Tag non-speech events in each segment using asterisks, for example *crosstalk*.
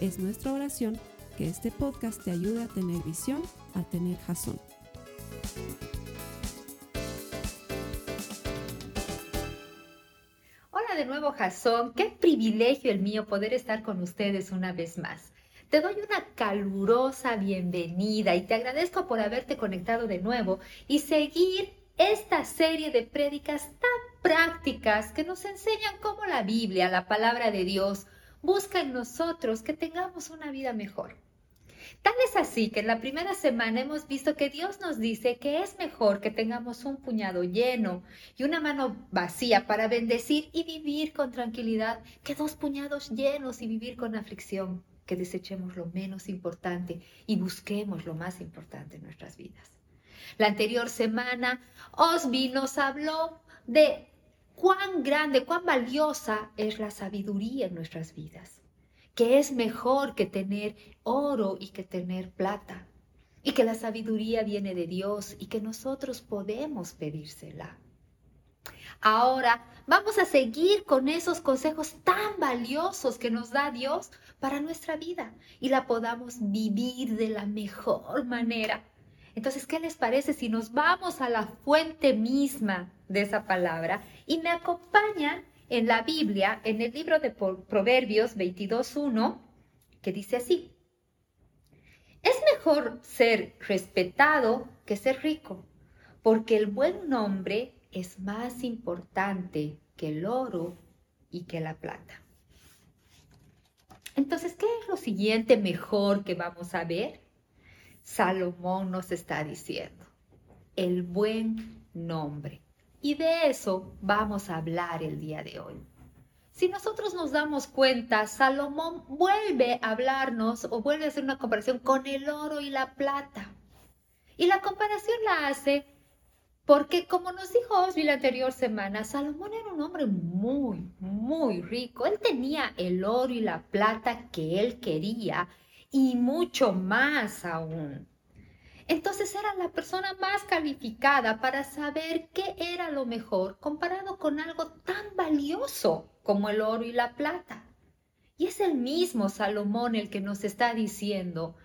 Es nuestra oración que este podcast te ayude a tener visión, a tener jazón. Hola de nuevo, Jason. Qué privilegio el mío poder estar con ustedes una vez más. Te doy una calurosa bienvenida y te agradezco por haberte conectado de nuevo y seguir esta serie de prédicas tan prácticas que nos enseñan cómo la Biblia, la palabra de Dios, busca en nosotros que tengamos una vida mejor. Tal es así que en la primera semana hemos visto que Dios nos dice que es mejor que tengamos un puñado lleno y una mano vacía para bendecir y vivir con tranquilidad que dos puñados llenos y vivir con aflicción, que desechemos lo menos importante y busquemos lo más importante en nuestras vidas. La anterior semana Osby nos habló de cuán grande, cuán valiosa es la sabiduría en nuestras vidas que es mejor que tener oro y que tener plata, y que la sabiduría viene de Dios y que nosotros podemos pedírsela. Ahora vamos a seguir con esos consejos tan valiosos que nos da Dios para nuestra vida y la podamos vivir de la mejor manera. Entonces, ¿qué les parece si nos vamos a la fuente misma de esa palabra y me acompañan en la Biblia, en el libro de Proverbios 22.1, que dice así, es mejor ser respetado que ser rico, porque el buen nombre es más importante que el oro y que la plata. Entonces, ¿qué es lo siguiente mejor que vamos a ver? Salomón nos está diciendo, el buen nombre. Y de eso vamos a hablar el día de hoy. Si nosotros nos damos cuenta, Salomón vuelve a hablarnos o vuelve a hacer una comparación con el oro y la plata. Y la comparación la hace porque, como nos dijo Osby la anterior semana, Salomón era un hombre muy, muy rico. Él tenía el oro y la plata que él quería y mucho más aún. Entonces era la persona más calificada para saber qué era lo mejor comparado con algo tan valioso como el oro y la plata. Y es el mismo Salomón el que nos está diciendo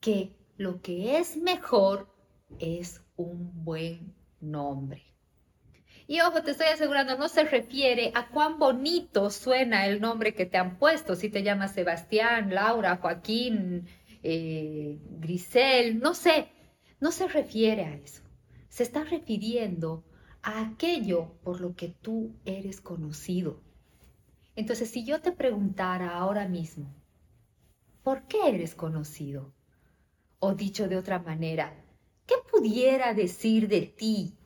que lo que es mejor es un buen nombre. Y ojo, te estoy asegurando, no se refiere a cuán bonito suena el nombre que te han puesto, si te llamas Sebastián, Laura, Joaquín, eh, Grisel, no sé, no se refiere a eso. Se está refiriendo a aquello por lo que tú eres conocido. Entonces, si yo te preguntara ahora mismo, ¿por qué eres conocido? O dicho de otra manera, ¿qué pudiera decir de ti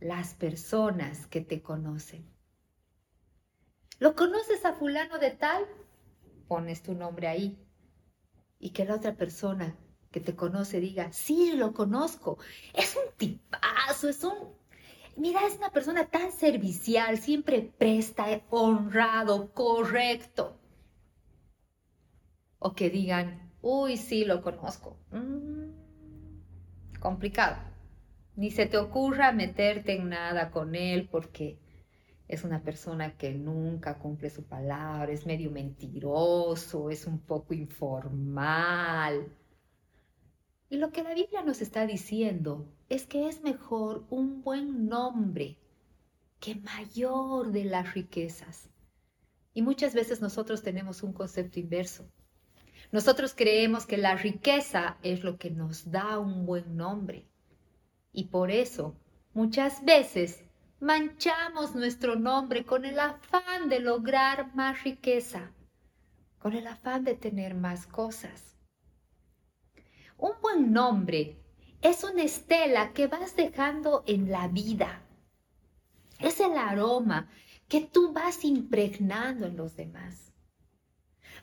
las personas que te conocen? ¿Lo conoces a fulano de tal? Pones tu nombre ahí. Y que la otra persona que te conoce diga, sí, lo conozco, es un tipazo, es un... Mira, es una persona tan servicial, siempre presta, honrado, correcto. O que digan, uy, sí, lo conozco. Mm, complicado. Ni se te ocurra meterte en nada con él porque es una persona que nunca cumple su palabra, es medio mentiroso, es un poco informal y lo que la Biblia nos está diciendo es que es mejor un buen nombre que mayor de las riquezas. Y muchas veces nosotros tenemos un concepto inverso. Nosotros creemos que la riqueza es lo que nos da un buen nombre. Y por eso muchas veces manchamos nuestro nombre con el afán de lograr más riqueza, con el afán de tener más cosas. Un buen nombre es una estela que vas dejando en la vida. Es el aroma que tú vas impregnando en los demás.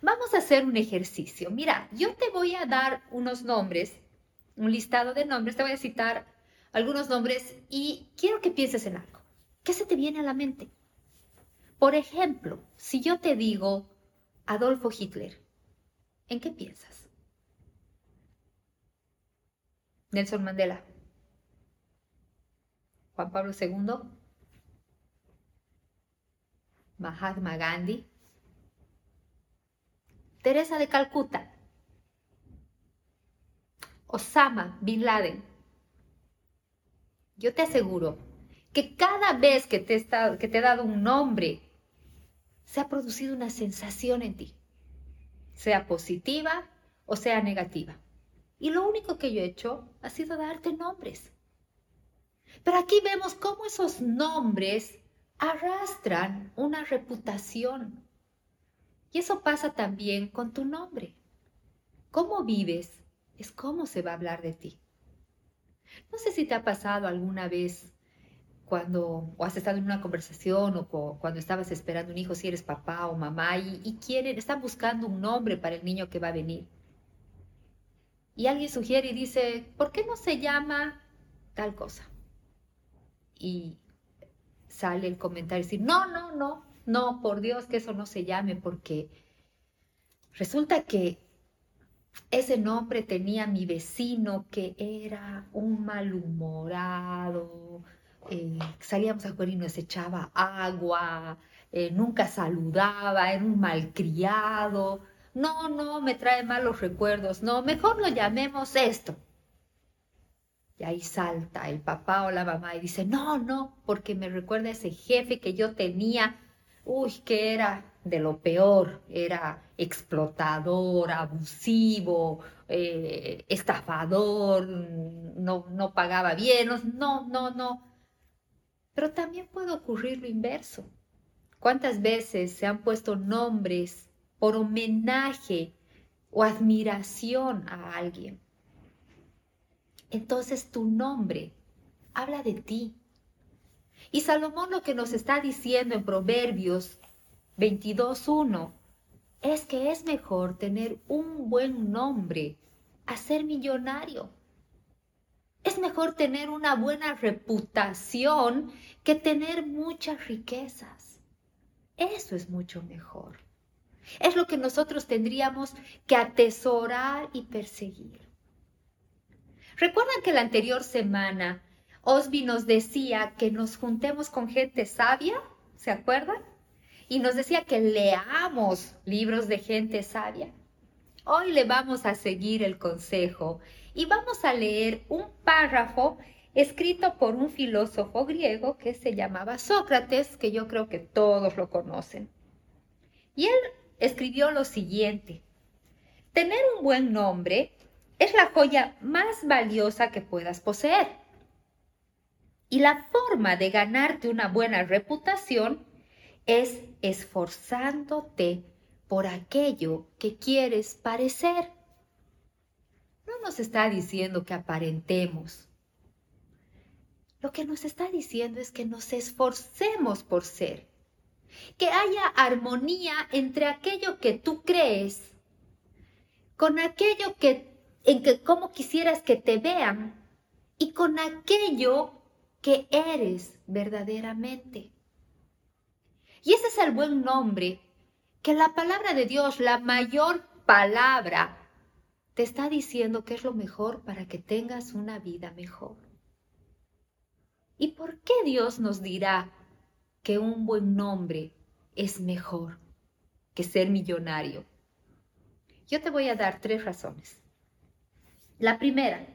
Vamos a hacer un ejercicio. Mira, yo te voy a dar unos nombres, un listado de nombres, te voy a citar algunos nombres y quiero que pienses en algo. ¿Qué se te viene a la mente? Por ejemplo, si yo te digo Adolfo Hitler, ¿en qué piensas? Nelson Mandela, Juan Pablo II, Mahatma Gandhi, Teresa de Calcuta, Osama Bin Laden. Yo te aseguro que cada vez que te, que te he dado un nombre, se ha producido una sensación en ti, sea positiva o sea negativa. Y lo único que yo he hecho ha sido darte nombres. Pero aquí vemos cómo esos nombres arrastran una reputación. Y eso pasa también con tu nombre. Cómo vives es cómo se va a hablar de ti. No sé si te ha pasado alguna vez cuando o has estado en una conversación o cuando estabas esperando un hijo, si eres papá o mamá y, y quieren, están buscando un nombre para el niño que va a venir. Y alguien sugiere y dice, ¿por qué no se llama tal cosa? Y sale el comentario y dice, no, no, no, no, por Dios que eso no se llame, porque resulta que ese nombre tenía mi vecino que era un malhumorado, eh, salíamos a jugar y nos echaba agua, eh, nunca saludaba, era un malcriado. No, no, me trae malos recuerdos. No, mejor lo llamemos esto. Y ahí salta el papá o la mamá y dice, no, no, porque me recuerda a ese jefe que yo tenía uy, que era de lo peor, era explotador, abusivo, eh, estafador, no, no pagaba bien, no, no, no. Pero también puede ocurrir lo inverso. ¿Cuántas veces se han puesto nombres por homenaje o admiración a alguien? Entonces tu nombre habla de ti, y Salomón lo que nos está diciendo en Proverbios 22.1 es que es mejor tener un buen nombre a ser millonario. Es mejor tener una buena reputación que tener muchas riquezas. Eso es mucho mejor. Es lo que nosotros tendríamos que atesorar y perseguir. Recuerdan que la anterior semana Osby nos decía que nos juntemos con gente sabia, ¿se acuerdan? Y nos decía que leamos libros de gente sabia. Hoy le vamos a seguir el consejo y vamos a leer un párrafo escrito por un filósofo griego que se llamaba Sócrates, que yo creo que todos lo conocen. Y él escribió lo siguiente, tener un buen nombre es la joya más valiosa que puedas poseer. Y la forma de ganarte una buena reputación es esforzándote por aquello que quieres parecer. No nos está diciendo que aparentemos. Lo que nos está diciendo es que nos esforcemos por ser, que haya armonía entre aquello que tú crees con aquello que en que como quisieras que te vean y con aquello que eres verdaderamente. Y ese es el buen nombre que la palabra de Dios, la mayor palabra, te está diciendo que es lo mejor para que tengas una vida mejor. ¿Y por qué Dios nos dirá que un buen nombre es mejor que ser millonario? Yo te voy a dar tres razones. La primera,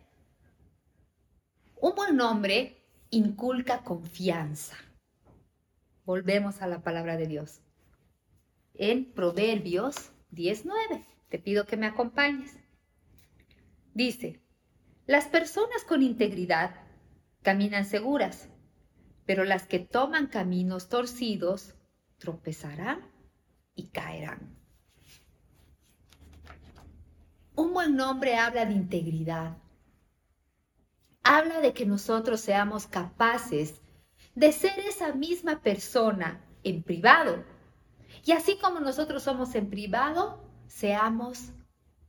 un buen nombre inculca confianza. Volvemos a la palabra de Dios. En Proverbios 19, te pido que me acompañes. Dice, las personas con integridad caminan seguras, pero las que toman caminos torcidos tropezarán y caerán. Un buen nombre habla de integridad, habla de que nosotros seamos capaces de ser esa misma persona en privado. Y así como nosotros somos en privado, seamos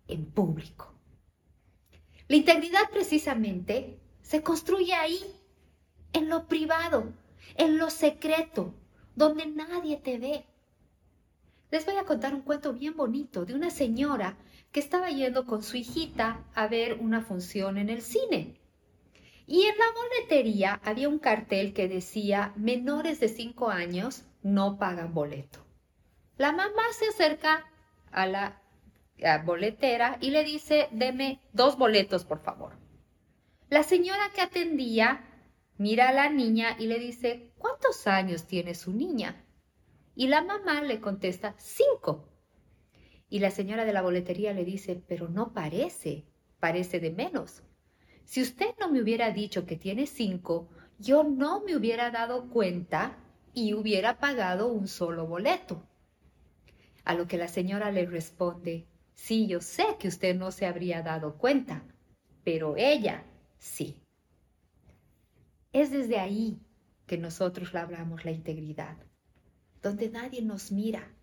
en público. La integridad precisamente se construye ahí, en lo privado, en lo secreto, donde nadie te ve. Les voy a contar un cuento bien bonito de una señora que estaba yendo con su hijita a ver una función en el cine. Y en la boletería había un cartel que decía menores de 5 años no pagan boleto. La mamá se acerca a la, boletera y le dice, deme dos boletos, por favor. La señora que atendía mira a la niña y le dice, ¿cuántos años tiene su niña? Y la mamá le contesta, cinco. Y la señora de la boletería le dice, pero no parece, parece de menos. Si usted no me hubiera dicho que tiene cinco, yo no me hubiera dado cuenta y hubiera pagado un solo boleto. A lo que la señora le responde, sí, yo sé que usted no se habría dado cuenta, pero ella sí. Es desde ahí que nosotros labramos la integridad, donde nadie nos mira.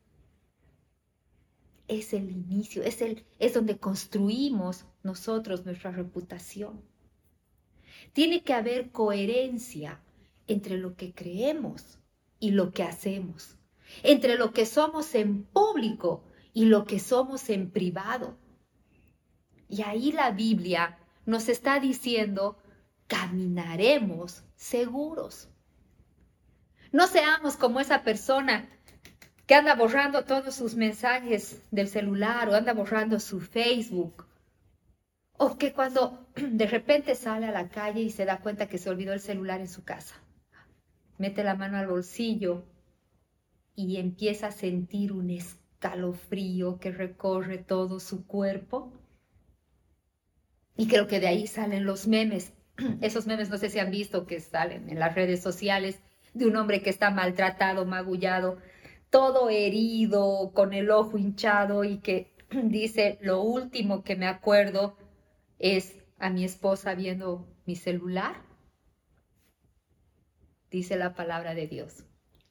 Es el inicio, es, el, es donde construimos nosotros nuestra reputación. Tiene que haber coherencia entre lo que creemos y lo que hacemos entre lo que somos en público y lo que somos en privado. Y ahí la Biblia nos está diciendo, caminaremos seguros. No seamos como esa persona que anda borrando todos sus mensajes del celular o anda borrando su Facebook. O que cuando *clears throat* de repente sale a la calle y se da cuenta que se olvidó el celular en su casa, mete la mano al bolsillo y empieza a sentir un escalofrío que recorre todo su cuerpo. Y creo que de ahí salen los memes. *clears throat* Esos memes no sé si han visto que salen en las redes sociales de un hombre que está maltratado, magullado, todo herido, con el ojo hinchado y que *clears throat* dice, lo último que me acuerdo es a mi esposa viendo mi celular. Dice la palabra de Dios.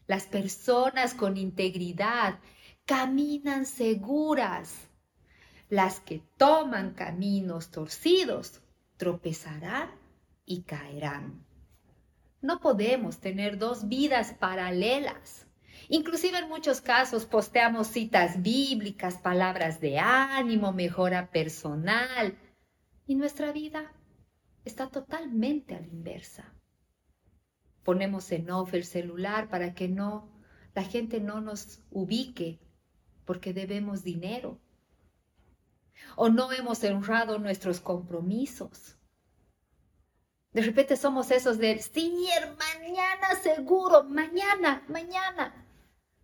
Las personas con integridad caminan seguras. Las que toman caminos torcidos tropezarán y caerán. No podemos tener dos vidas paralelas. Inclusive en muchos casos posteamos citas bíblicas, palabras de ánimo, mejora personal. Y nuestra vida está totalmente a la inversa ponemos en off el celular para que no la gente no nos ubique porque debemos dinero o no hemos honrado nuestros compromisos. De repente somos esos de, sí, mañana seguro, mañana, mañana.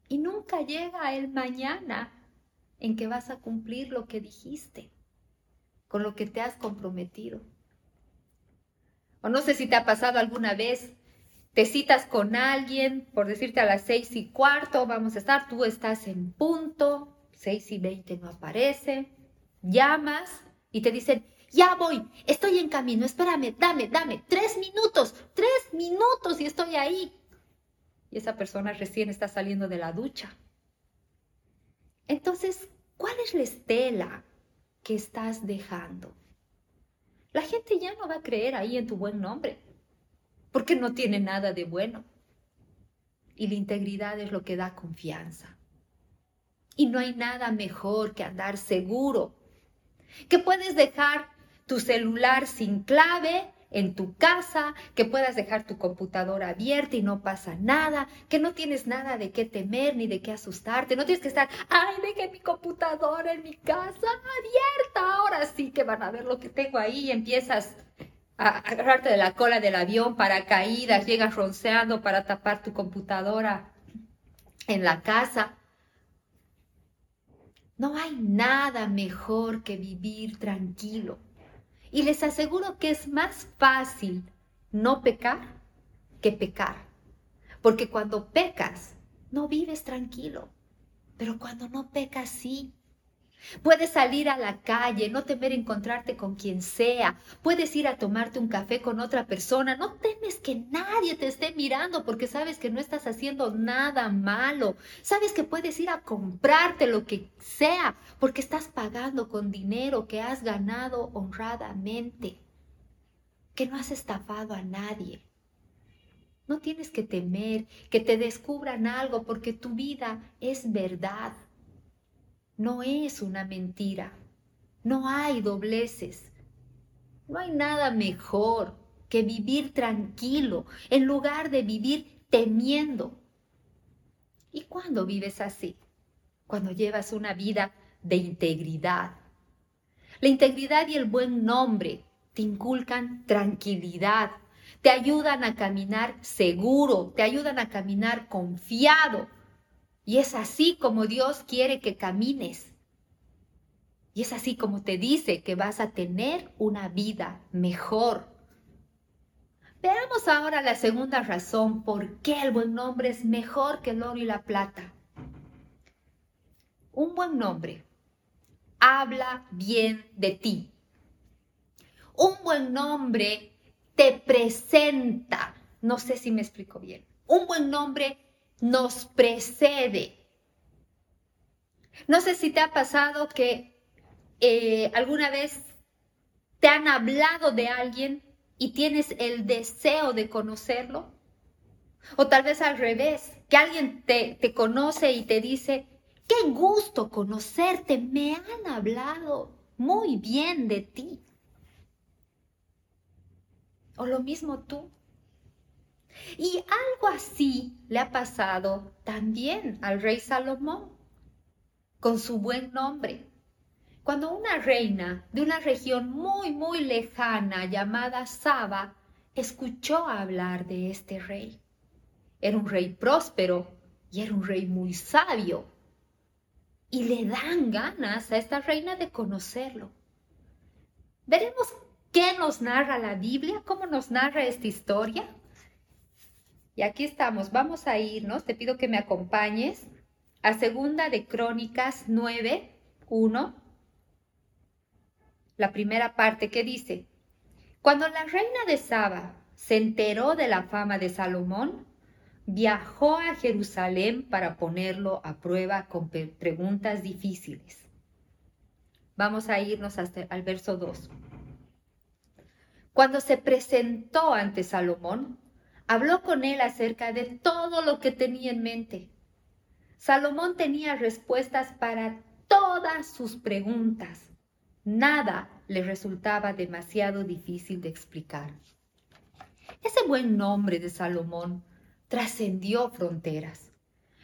Y nunca llega el mañana en que vas a cumplir lo que dijiste, con lo que te has comprometido. O no sé si te ha pasado alguna vez te citas con alguien, por decirte a las seis y cuarto vamos a estar, tú estás en punto, seis y veinte no aparece, llamas y te dicen, ya voy, estoy en camino, espérame, dame, dame, tres minutos, tres minutos y estoy ahí. Y esa persona recién está saliendo de la ducha. Entonces, ¿cuál es la estela que estás dejando? La gente ya no va a creer ahí en tu buen nombre porque no tiene nada de bueno. Y la integridad es lo que da confianza. Y no hay nada mejor que andar seguro, que puedes dejar tu celular sin clave en tu casa, que puedas dejar tu computadora abierta y no pasa nada, que no tienes nada de qué temer ni de qué asustarte, no tienes que estar, ay, dejé mi computadora en mi casa abierta, ahora sí que van a ver lo que tengo ahí y empiezas a agarrarte de la cola del avión para caídas, llegas ronceando para tapar tu computadora en la casa. No hay nada mejor que vivir tranquilo. Y les aseguro que es más fácil no pecar que pecar. Porque cuando pecas, no vives tranquilo. Pero cuando no pecas, sí. Puedes salir a la calle, no temer encontrarte con quien sea. Puedes ir a tomarte un café con otra persona. No temes que nadie te esté mirando porque sabes que no estás haciendo nada malo. Sabes que puedes ir a comprarte lo que sea porque estás pagando con dinero que has ganado honradamente. Que no has estafado a nadie. No tienes que temer que te descubran algo porque tu vida es verdad no es una mentira. No hay dobleces. No hay nada mejor que vivir tranquilo en lugar de vivir temiendo. ¿Y cuándo vives así? Cuando llevas una vida de integridad. La integridad y el buen nombre te inculcan tranquilidad, te ayudan a caminar seguro, te ayudan a caminar confiado, y es así como Dios quiere que camines. Y es así como te dice que vas a tener una vida mejor. Veamos ahora la segunda razón por qué el buen nombre es mejor que el oro y la plata. Un buen nombre habla bien de ti. Un buen nombre te presenta. No sé si me explico bien. Un buen nombre nos precede. No sé si te ha pasado que eh, alguna vez te han hablado de alguien y tienes el deseo de conocerlo. O tal vez al revés, que alguien te, te conoce y te dice, qué gusto conocerte, me han hablado muy bien de ti. O lo mismo tú. Y algo así le ha pasado también al rey Salomón, con su buen nombre. Cuando una reina de una región muy, muy lejana llamada Saba escuchó hablar de este rey. Era un rey próspero y era un rey muy sabio. Y le dan ganas a esta reina de conocerlo. Veremos qué nos narra la Biblia, cómo nos narra esta historia. Y aquí estamos, vamos a irnos, te pido que me acompañes a segunda de Crónicas 9, 1, la primera parte que dice, cuando la reina de Saba se enteró de la fama de Salomón, viajó a Jerusalén para ponerlo a prueba con preguntas difíciles. Vamos a irnos hasta al verso 2. Cuando se presentó ante Salomón, habló con él acerca de todo lo que tenía en mente. Salomón tenía respuestas para todas sus preguntas. Nada le resultaba demasiado difícil de explicar. Ese buen nombre de Salomón trascendió fronteras.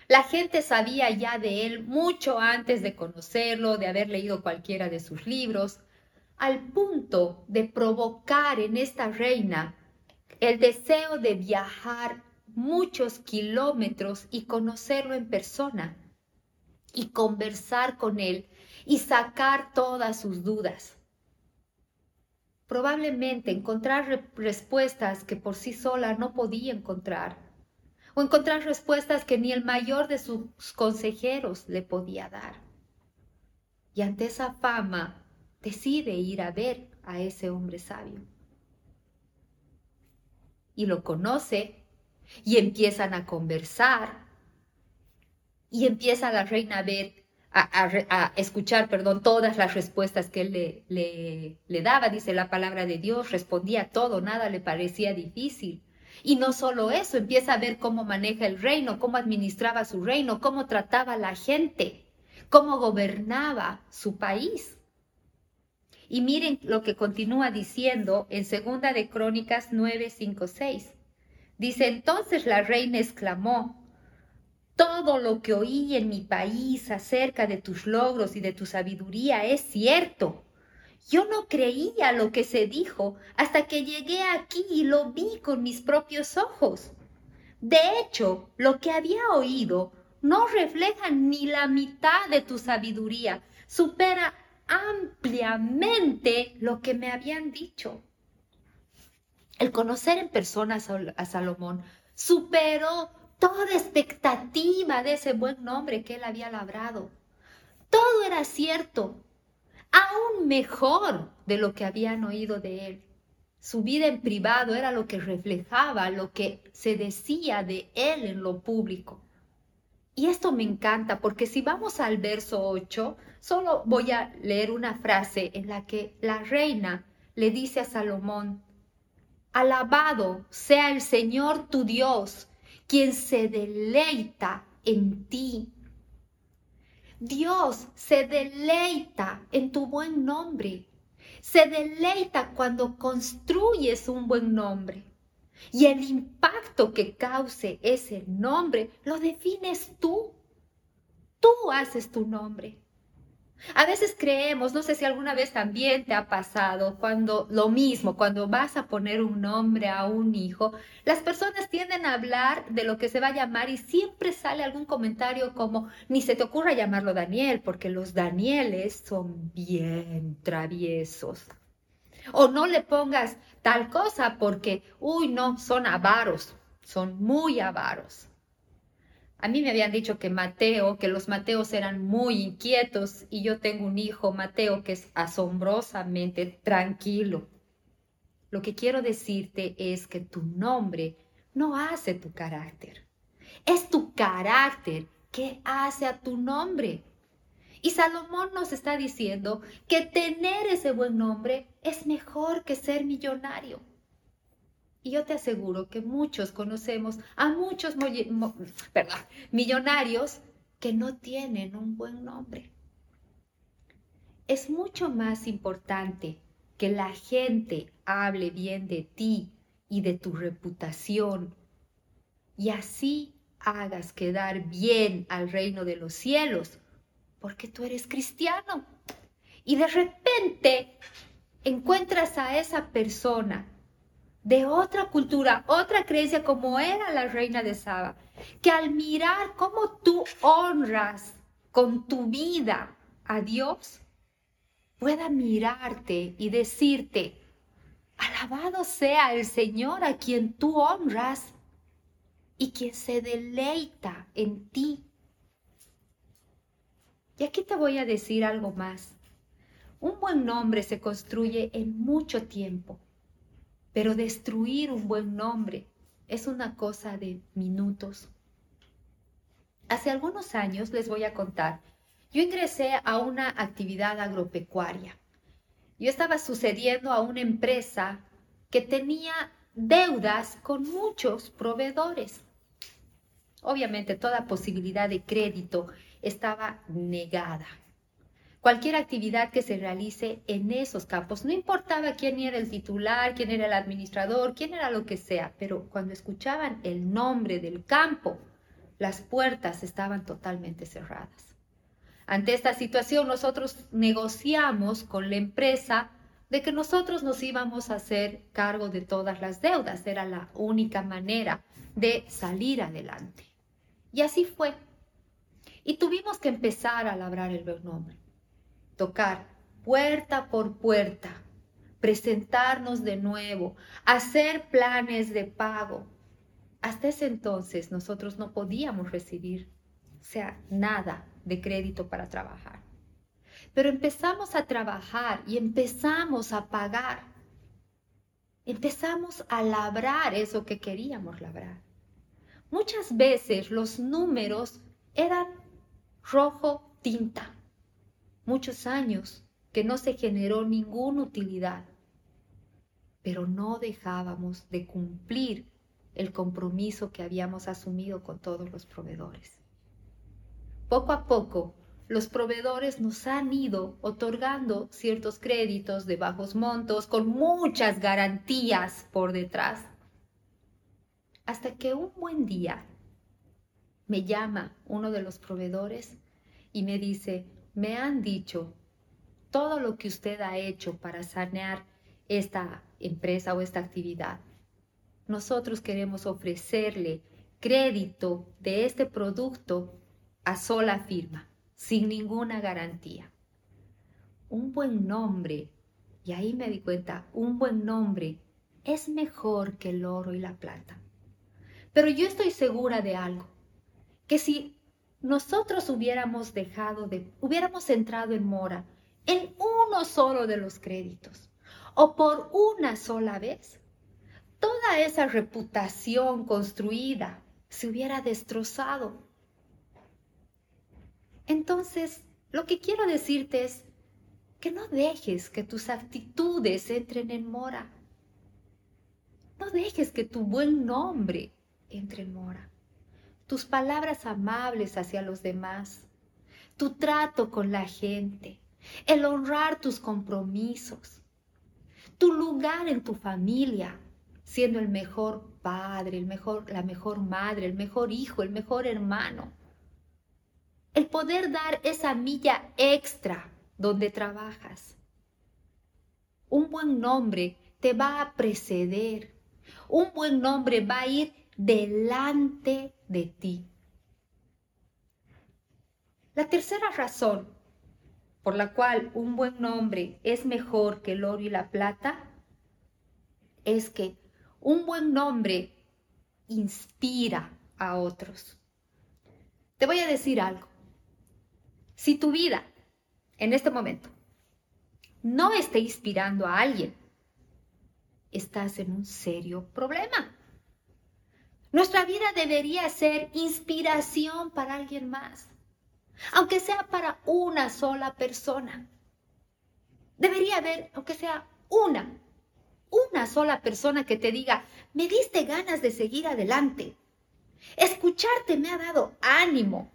La gente sabía ya de él mucho antes de conocerlo, de haber leído cualquiera de sus libros, al punto de provocar en esta reina el deseo de viajar muchos kilómetros y conocerlo en persona y conversar con él y sacar todas sus dudas. Probablemente encontrar respuestas que por sí sola no podía encontrar, o encontrar respuestas que ni el mayor de sus consejeros le podía dar. Y ante esa fama decide ir a ver a ese hombre sabio y lo conoce y empiezan a conversar y empieza la reina a ver, a, escuchar, perdón, todas las respuestas que él le, le, le daba, dice la palabra de Dios, respondía todo, nada le parecía difícil. Y no solo eso, empieza a ver cómo maneja el reino, cómo administraba su reino, cómo trataba a la gente, cómo gobernaba su país. Y miren lo que continúa diciendo en Segunda de Crónicas 9, 5, 6. Dice, entonces la reina exclamó, todo lo que oí en mi país acerca de tus logros y de tu sabiduría es cierto. Yo no creía lo que se dijo hasta que llegué aquí y lo vi con mis propios ojos. De hecho, lo que había oído no refleja ni la mitad de tu sabiduría, supera ampliamente lo que me habían dicho. El conocer en persona a Salomón superó toda expectativa de ese buen nombre que él había labrado. Todo era cierto, aún mejor de lo que habían oído de él. Su vida en privado era lo que reflejaba lo que se decía de él en lo público. Y esto me encanta porque si vamos al verso 8, solo voy a leer una frase en la que la reina le dice a Salomón, Alabado sea el Señor tu Dios, quien se deleita en ti. Dios se deleita en tu buen nombre. Se deleita cuando construyes un buen nombre. Y el impacto que cause ese nombre lo defines tú. Tú haces tu nombre. A veces creemos, no sé si alguna vez también te ha pasado, cuando lo mismo, cuando vas a poner un nombre a un hijo, las personas tienden a hablar de lo que se va a llamar y siempre sale algún comentario como, ni se te ocurra llamarlo Daniel, porque los Danieles son bien traviesos. O no le pongas tal cosa porque, uy, no, son avaros, son muy avaros. A mí me habían dicho que Mateo, que los Mateos eran muy inquietos y yo tengo un hijo, Mateo, que es asombrosamente tranquilo. Lo que quiero decirte es que tu nombre no hace tu carácter. Es tu carácter que hace a tu nombre. Y Salomón nos está diciendo que tener ese buen nombre es mejor que ser millonario. Y yo te aseguro que muchos conocemos a muchos millonarios que no tienen un buen nombre. Es mucho más importante que la gente hable bien de ti y de tu reputación y así hagas quedar bien al reino de los cielos, porque tú eres cristiano. Y de repente encuentras a esa persona de otra cultura, otra creencia como era la reina de Saba, que al mirar cómo tú honras con tu vida a Dios, pueda mirarte y decirte, alabado sea el Señor a quien tú honras y quien se deleita en ti. Y aquí te voy a decir algo más. Un buen nombre se construye en mucho tiempo pero destruir un buen nombre es una cosa de minutos. Hace algunos años les voy a contar, yo ingresé a una actividad agropecuaria. Yo estaba sucediendo a una empresa que tenía deudas con muchos proveedores. Obviamente toda posibilidad de crédito estaba negada cualquier actividad que se realice en esos campos. No importaba quién era el titular, quién era el administrador, quién era lo que sea, pero cuando escuchaban el nombre del campo, las puertas estaban totalmente cerradas. Ante esta situación, nosotros negociamos con la empresa de que nosotros nos íbamos a hacer cargo de todas las deudas. Era la única manera de salir adelante. Y así fue. Y tuvimos que empezar a labrar el nombre tocar puerta por puerta, presentarnos de nuevo, hacer planes de pago. Hasta ese entonces nosotros no podíamos recibir, o sea, nada de crédito para trabajar. Pero empezamos a trabajar y empezamos a pagar. Empezamos a labrar eso que queríamos labrar. Muchas veces los números eran rojo tinta muchos años que no se generó ninguna utilidad, pero no dejábamos de cumplir el compromiso que habíamos asumido con todos los proveedores. Poco a poco, los proveedores nos han ido otorgando ciertos créditos de bajos montos con muchas garantías por detrás. Hasta que un buen día me llama uno de los proveedores y me dice, me han dicho todo lo que usted ha hecho para sanear esta empresa o esta actividad. Nosotros queremos ofrecerle crédito de este producto a sola firma, sin ninguna garantía. Un buen nombre, y ahí me di cuenta, un buen nombre es mejor que el oro y la plata. Pero yo estoy segura de algo, que si nosotros hubiéramos dejado de, hubiéramos entrado en mora en uno solo de los créditos o por una sola vez, toda esa reputación construida se hubiera destrozado. Entonces, lo que quiero decirte es que no dejes que tus actitudes entren en mora. No dejes que tu buen nombre entre en mora. Tus palabras amables hacia los demás, tu trato con la gente, el honrar tus compromisos, tu lugar en tu familia, siendo el mejor padre, el mejor, la mejor madre, el mejor hijo, el mejor hermano. El poder dar esa milla extra donde trabajas. Un buen nombre te va a preceder. Un buen nombre va a ir delante de ti. La tercera razón por la cual un buen nombre es mejor que el oro y la plata, es que un buen nombre inspira a otros. Te voy a decir algo. Si tu vida en este momento no está inspirando a alguien, estás en un serio problema. Nuestra vida debería ser inspiración para alguien más aunque sea para una sola persona. Debería haber, aunque sea una, una sola persona que te diga, me diste ganas de seguir adelante. Escucharte me ha dado ánimo.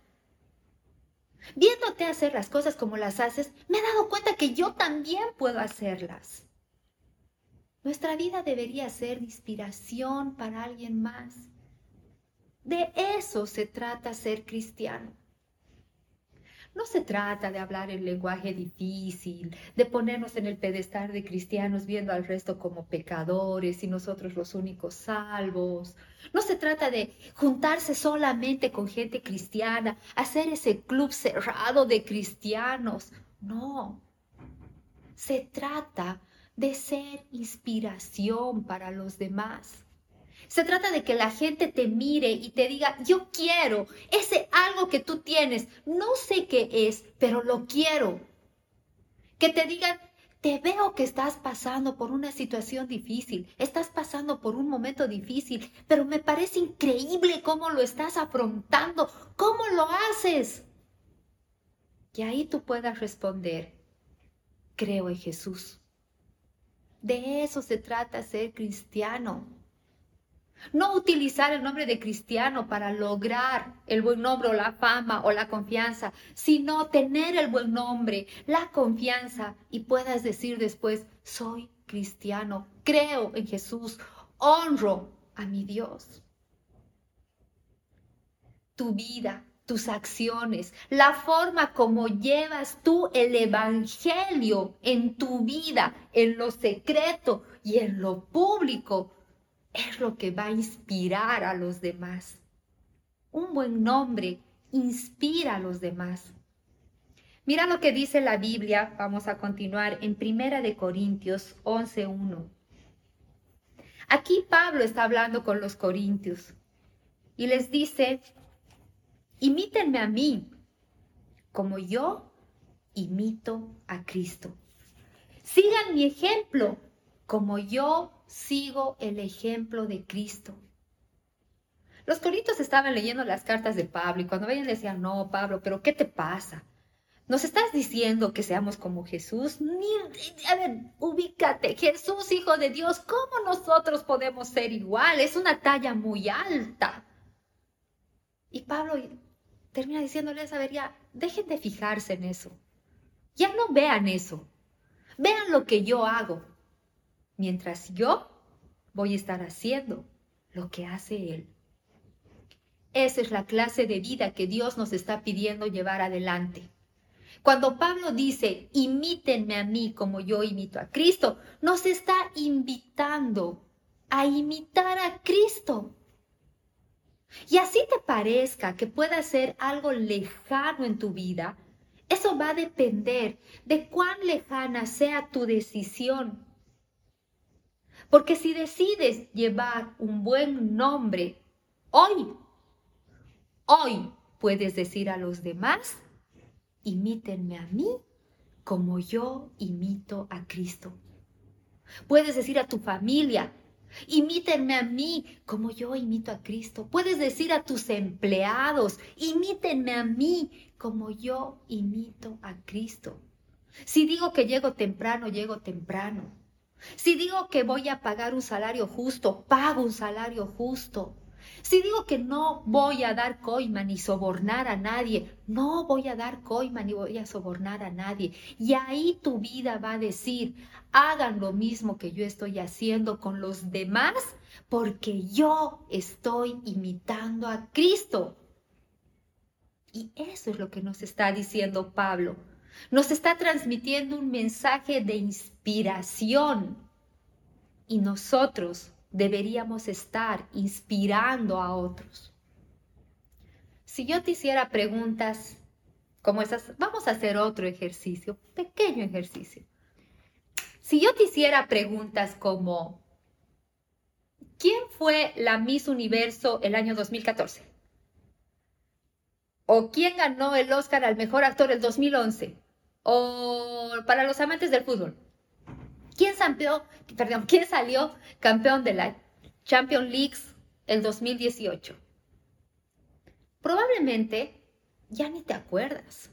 Viéndote hacer las cosas como las haces, me he dado cuenta que yo también puedo hacerlas. Nuestra vida debería ser inspiración para alguien más. De eso se trata ser cristiano. No se trata de hablar el lenguaje difícil, de ponernos en el pedestal de cristianos viendo al resto como pecadores y nosotros los únicos salvos. No se trata de juntarse solamente con gente cristiana, hacer ese club cerrado de cristianos. No. Se trata de ser inspiración para los demás. Se trata de que la gente te mire y te diga, yo quiero ese algo que tú tienes. No sé qué es, pero lo quiero. Que te digan, te veo que estás pasando por una situación difícil, estás pasando por un momento difícil, pero me parece increíble cómo lo estás afrontando, cómo lo haces. Y ahí tú puedas responder, creo en Jesús. De eso se trata ser cristiano. No utilizar el nombre de cristiano para lograr el buen nombre o la fama o la confianza, sino tener el buen nombre, la confianza y puedas decir después, soy cristiano, creo en Jesús, honro a mi Dios. Tu vida, tus acciones, la forma como llevas tú el Evangelio en tu vida, en lo secreto y en lo público, es lo que va a inspirar a los demás. Un buen nombre inspira a los demás. Mira lo que dice la Biblia, vamos a continuar en Primera de Corintios 11:1. Aquí Pablo está hablando con los corintios y les dice, imítenme a mí, como yo imito a Cristo. Sigan mi ejemplo, como yo sigo el ejemplo de Cristo. Los corintios estaban leyendo las cartas de Pablo y cuando veían decían, no, Pablo, pero ¿qué te pasa? ¿Nos estás diciendo que seamos como Jesús? Ni, a ver, ubícate, Jesús, Hijo de Dios, ¿cómo nosotros podemos ser igual? Es una talla muy alta. Y Pablo termina diciéndoles, a ver, ya, dejen de fijarse en eso. Ya no vean eso. Vean lo que yo hago mientras yo voy a estar haciendo lo que hace Él. Esa es la clase de vida que Dios nos está pidiendo llevar adelante. Cuando Pablo dice, imítenme a mí como yo imito a Cristo, nos está invitando a imitar a Cristo. Y así te parezca que pueda ser algo lejano en tu vida, eso va a depender de cuán lejana sea tu decisión porque si decides llevar un buen nombre hoy, hoy, puedes decir a los demás, imítenme a mí como yo imito a Cristo. Puedes decir a tu familia, imítenme a mí como yo imito a Cristo. Puedes decir a tus empleados, imítenme a mí como yo imito a Cristo. Si digo que llego temprano, llego temprano. Si digo que voy a pagar un salario justo, pago un salario justo. Si digo que no voy a dar coima ni sobornar a nadie, no voy a dar coima ni voy a sobornar a nadie. Y ahí tu vida va a decir, hagan lo mismo que yo estoy haciendo con los demás, porque yo estoy imitando a Cristo. Y eso es lo que nos está diciendo Pablo. Nos está transmitiendo un mensaje de inspiración. Y nosotros deberíamos estar inspirando a otros. Si yo te hiciera preguntas como esas, vamos a hacer otro ejercicio, pequeño ejercicio. Si yo te hiciera preguntas como, ¿quién fue la Miss Universo el año 2014? ¿O quién ganó el Oscar al mejor actor el 2011? ¿O para los amantes del fútbol? ¿Quién, perdón, ¿Quién salió campeón de la Champions League el 2018? Probablemente ya ni te acuerdas.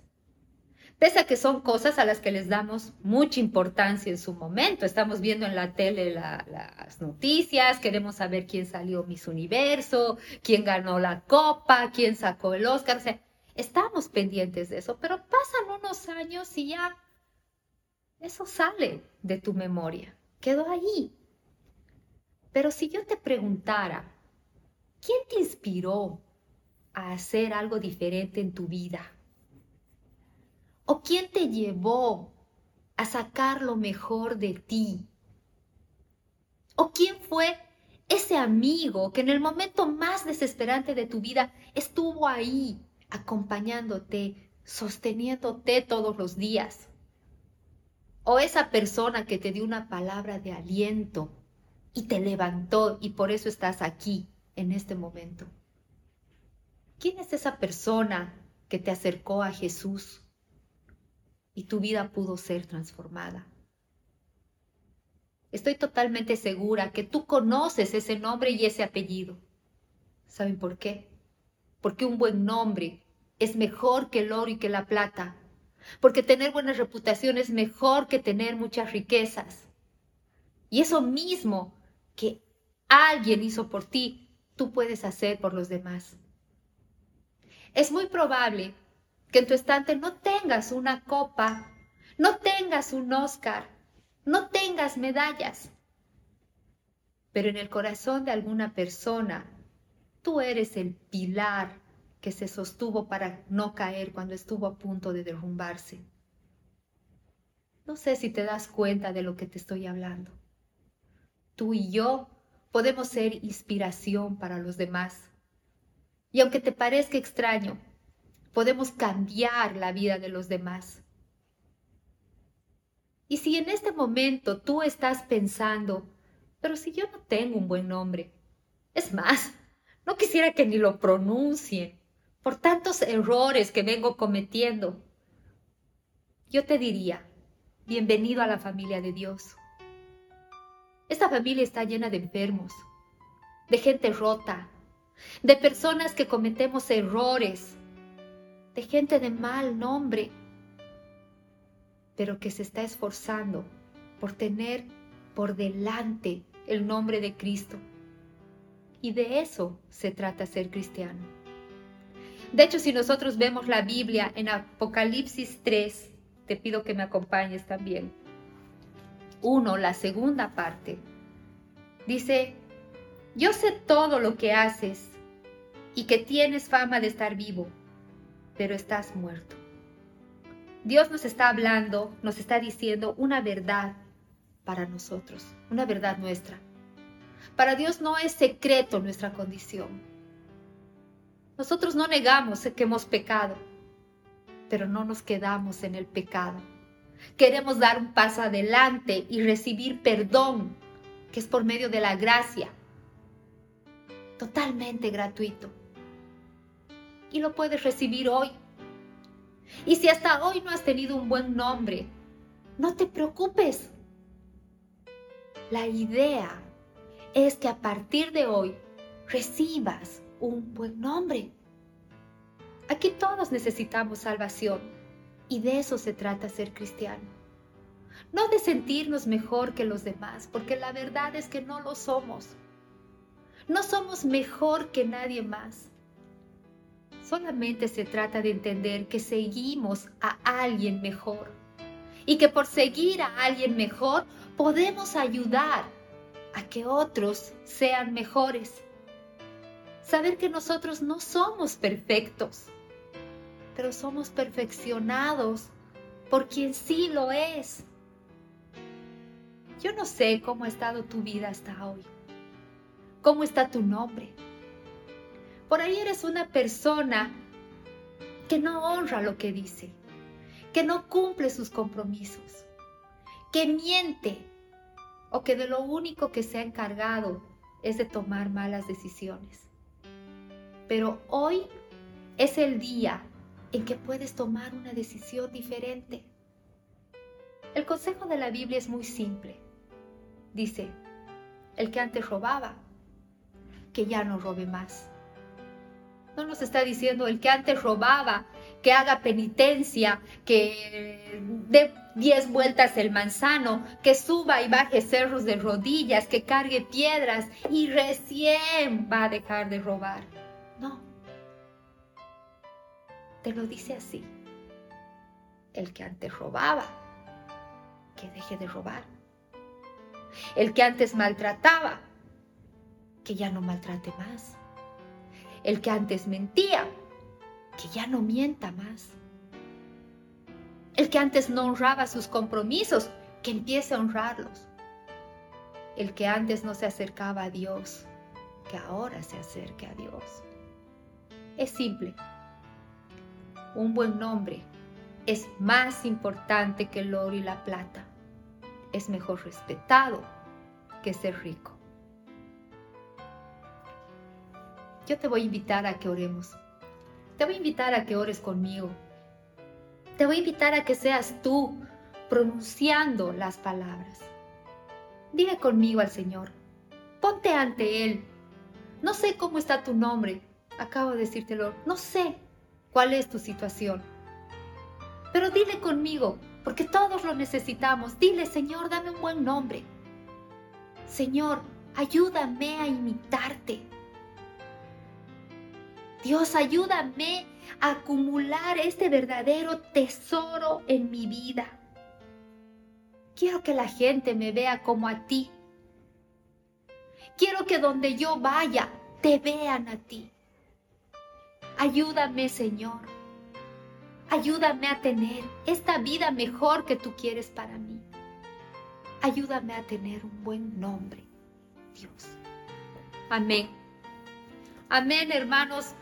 Pese a que son cosas a las que les damos mucha importancia en su momento. Estamos viendo en la tele las noticias, queremos saber quién salió Miss Universo, quién ganó la copa, quién sacó el Oscar. O sea, estamos pendientes de eso, pero pasan unos años y ya eso sale de tu memoria, quedó ahí. Pero si yo te preguntara, ¿quién te inspiró a hacer algo diferente en tu vida? ¿O quién te llevó a sacar lo mejor de ti? ¿O quién fue ese amigo que en el momento más desesperante de tu vida estuvo ahí, acompañándote, sosteniéndote todos los días? o esa persona que te dio una palabra de aliento y te levantó y por eso estás aquí en este momento. ¿Quién es esa persona que te acercó a Jesús y tu vida pudo ser transformada? Estoy totalmente segura que tú conoces ese nombre y ese apellido. ¿Saben por qué? Porque un buen nombre es mejor que el oro y que la plata porque tener buena reputación es mejor que tener muchas riquezas. Y eso mismo que alguien hizo por ti, tú puedes hacer por los demás. Es muy probable que en tu estante no tengas una copa, no tengas un Oscar, no tengas medallas, pero en el corazón de alguna persona, tú eres el pilar que se sostuvo para no caer cuando estuvo a punto de derrumbarse. No sé si te das cuenta de lo que te estoy hablando. Tú y yo podemos ser inspiración para los demás. Y aunque te parezca extraño, podemos cambiar la vida de los demás. Y si en este momento tú estás pensando, pero si yo no tengo un buen nombre, es más, no quisiera que ni lo pronuncien, por tantos errores que vengo cometiendo, yo te diría, bienvenido a la familia de Dios. Esta familia está llena de enfermos, de gente rota, de personas que cometemos errores, de gente de mal nombre, pero que se está esforzando por tener por delante el nombre de Cristo. Y de eso se trata ser cristiano. De hecho, si nosotros vemos la Biblia en Apocalipsis 3, te pido que me acompañes también. Uno, la segunda parte, dice, yo sé todo lo que haces y que tienes fama de estar vivo, pero estás muerto. Dios nos está hablando, nos está diciendo una verdad para nosotros, una verdad nuestra. Para Dios no es secreto nuestra condición. Nosotros no negamos que hemos pecado, pero no nos quedamos en el pecado. Queremos dar un paso adelante y recibir perdón, que es por medio de la gracia, totalmente gratuito. y lo puedes recibir hoy. Y si hasta hoy no has tenido un buen nombre, no te preocupes. La idea es que a partir de hoy recibas un buen nombre. Aquí todos necesitamos salvación y de eso se trata ser cristiano. No de sentirnos mejor que los demás, porque la verdad es que no lo somos. No somos mejor que nadie más. Solamente se trata de entender que seguimos a alguien mejor y que por seguir a alguien mejor podemos ayudar a que otros sean mejores. Saber que nosotros no somos perfectos, pero somos perfeccionados por quien sí lo es. Yo no sé cómo ha estado tu vida hasta hoy. ¿Cómo está tu nombre? Por ahí eres una persona que no honra lo que dice, que no cumple sus compromisos, que miente o que de lo único que se ha encargado es de tomar malas decisiones. Pero hoy es el día en que puedes tomar una decisión diferente. El consejo de la Biblia es muy simple. Dice, el que antes robaba, que ya no robe más. No nos está diciendo el que antes robaba, que haga penitencia, que dé diez vueltas el manzano, que suba y baje cerros de rodillas, que cargue piedras y recién va a dejar de robar. Te lo dice así. El que antes robaba, que deje de robar. El que antes maltrataba, que ya no maltrate más el que antes mentía, que ya no mienta más. El que antes no honraba sus compromisos, que empiece a honrarlos. El que antes no se acercaba a Dios, que ahora se acerque a Dios. Es simple. Un buen nombre es más importante que el oro y la plata. Es mejor respetado que ser rico. yo te voy a invitar a que oremos. Te voy a invitar a que ores conmigo. Te voy a invitar a que seas tú pronunciando las palabras. Dile conmigo al Señor. Ponte ante Él. No sé cómo está tu nombre. Acabo de decírtelo. No sé cuál es tu situación. Pero dile conmigo, porque todos lo necesitamos. Dile, Señor, dame un buen nombre. Señor, ayúdame a imitarte. Dios, ayúdame a acumular este verdadero tesoro en mi vida. Quiero que la gente me vea como a ti. Quiero que donde yo vaya, te vean a ti. Ayúdame, Señor. Ayúdame a tener esta vida mejor que tú quieres para mí. Ayúdame a tener un buen nombre, Dios. Amén. Amén, hermanos.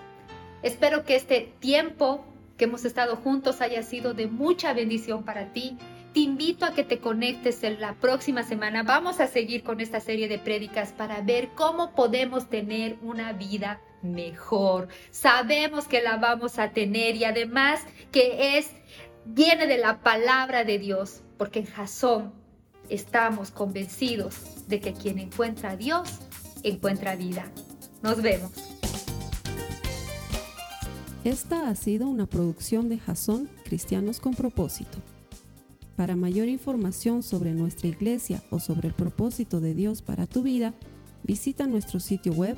Espero que este tiempo que hemos estado juntos haya sido de mucha bendición para ti. Te invito a que te conectes en la próxima semana. Vamos a seguir con esta serie de prédicas para ver cómo podemos tener una vida mejor. Sabemos que la vamos a tener y además que es viene de la palabra de Dios, porque en Jasón estamos convencidos de que quien encuentra a Dios encuentra vida. Nos vemos. Esta ha sido una producción de Jason Cristianos con Propósito. Para mayor información sobre nuestra iglesia o sobre el propósito de Dios para tu vida, visita nuestro sitio web